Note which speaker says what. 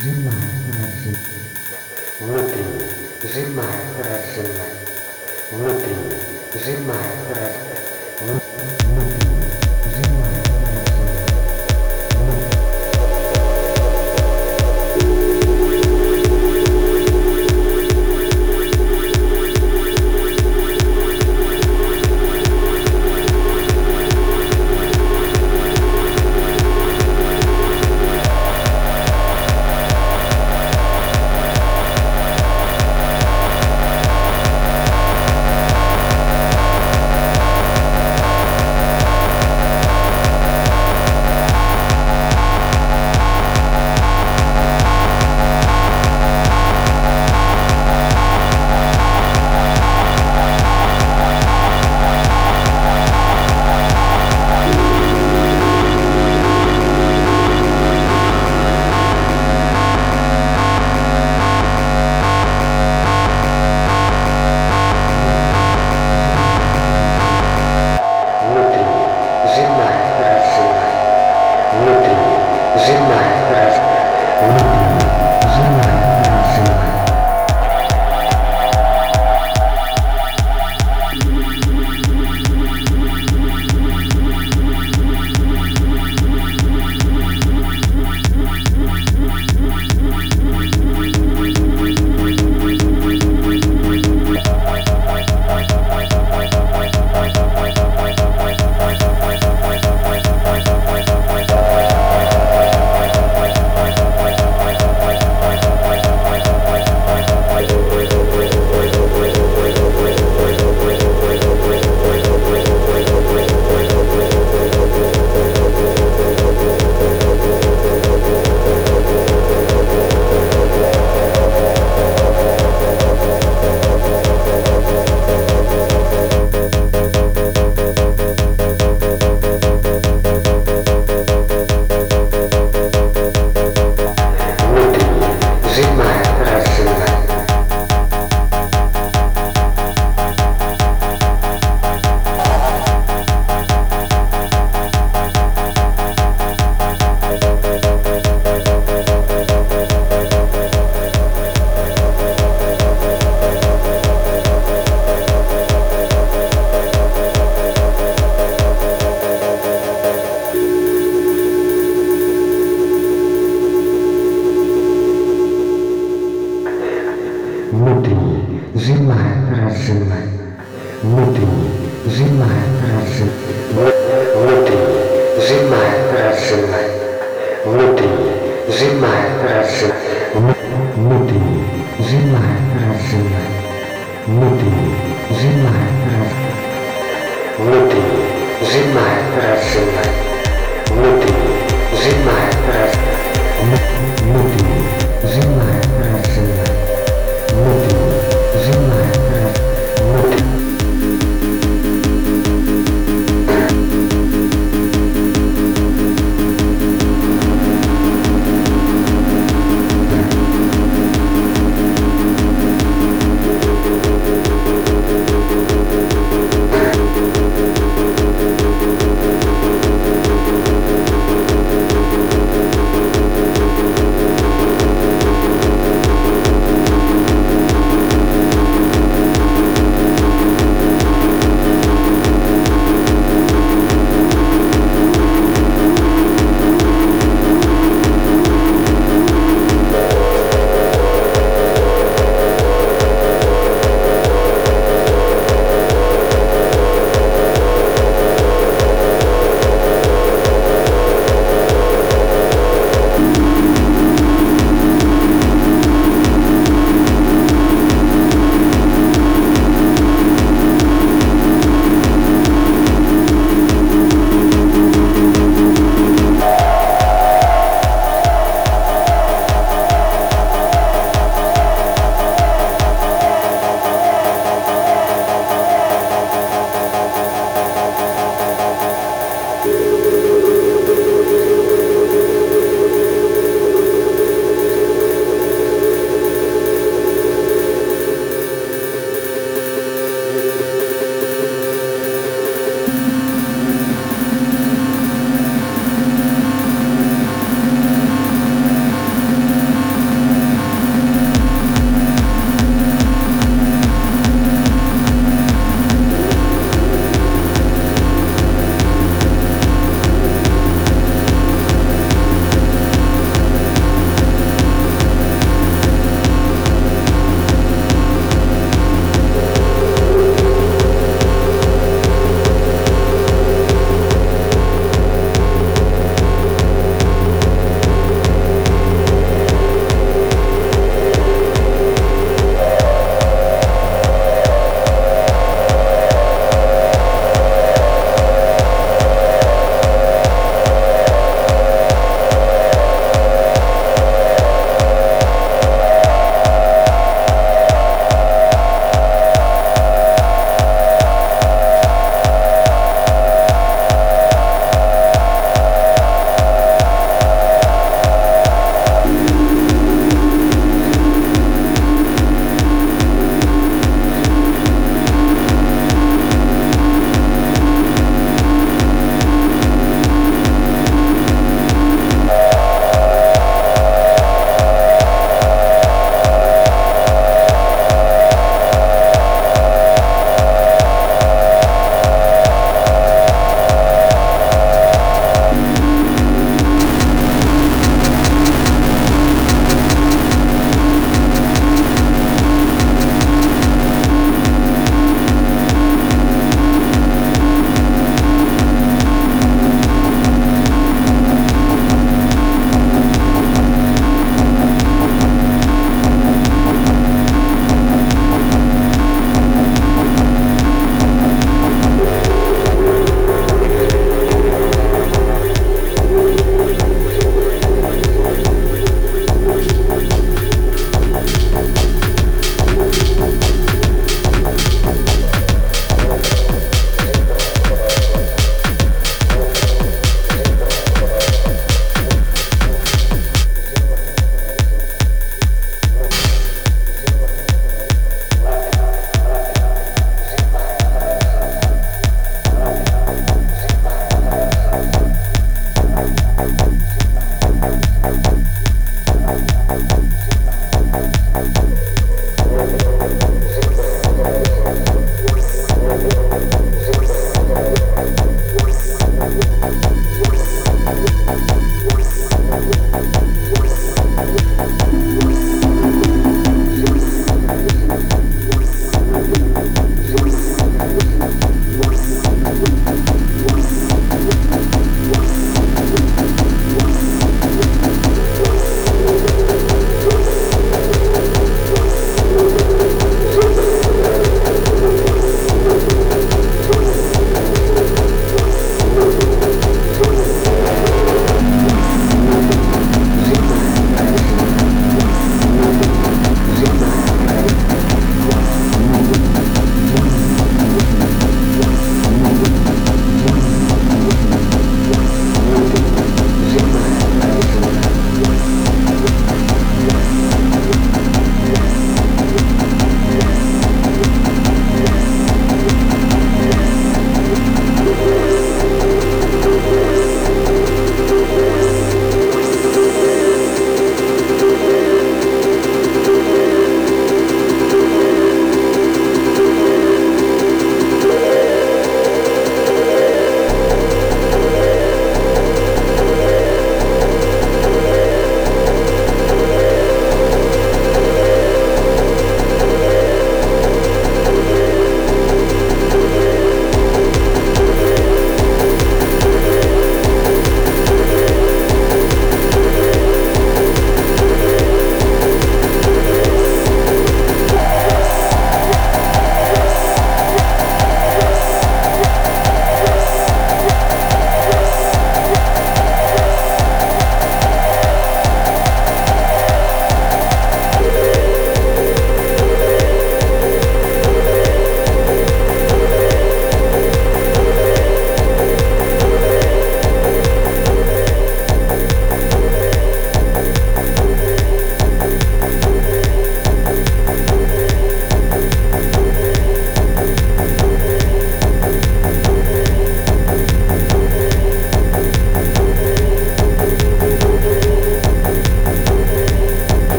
Speaker 1: Zin maar naar zin. Looking. Zin maar naar zin. Zin maar zin. зима, разжина, внутренний, зима, разжина, внутренний, зима, разжина, внутренний, зима, разжина, внутренний, зима, разжина, внутренний.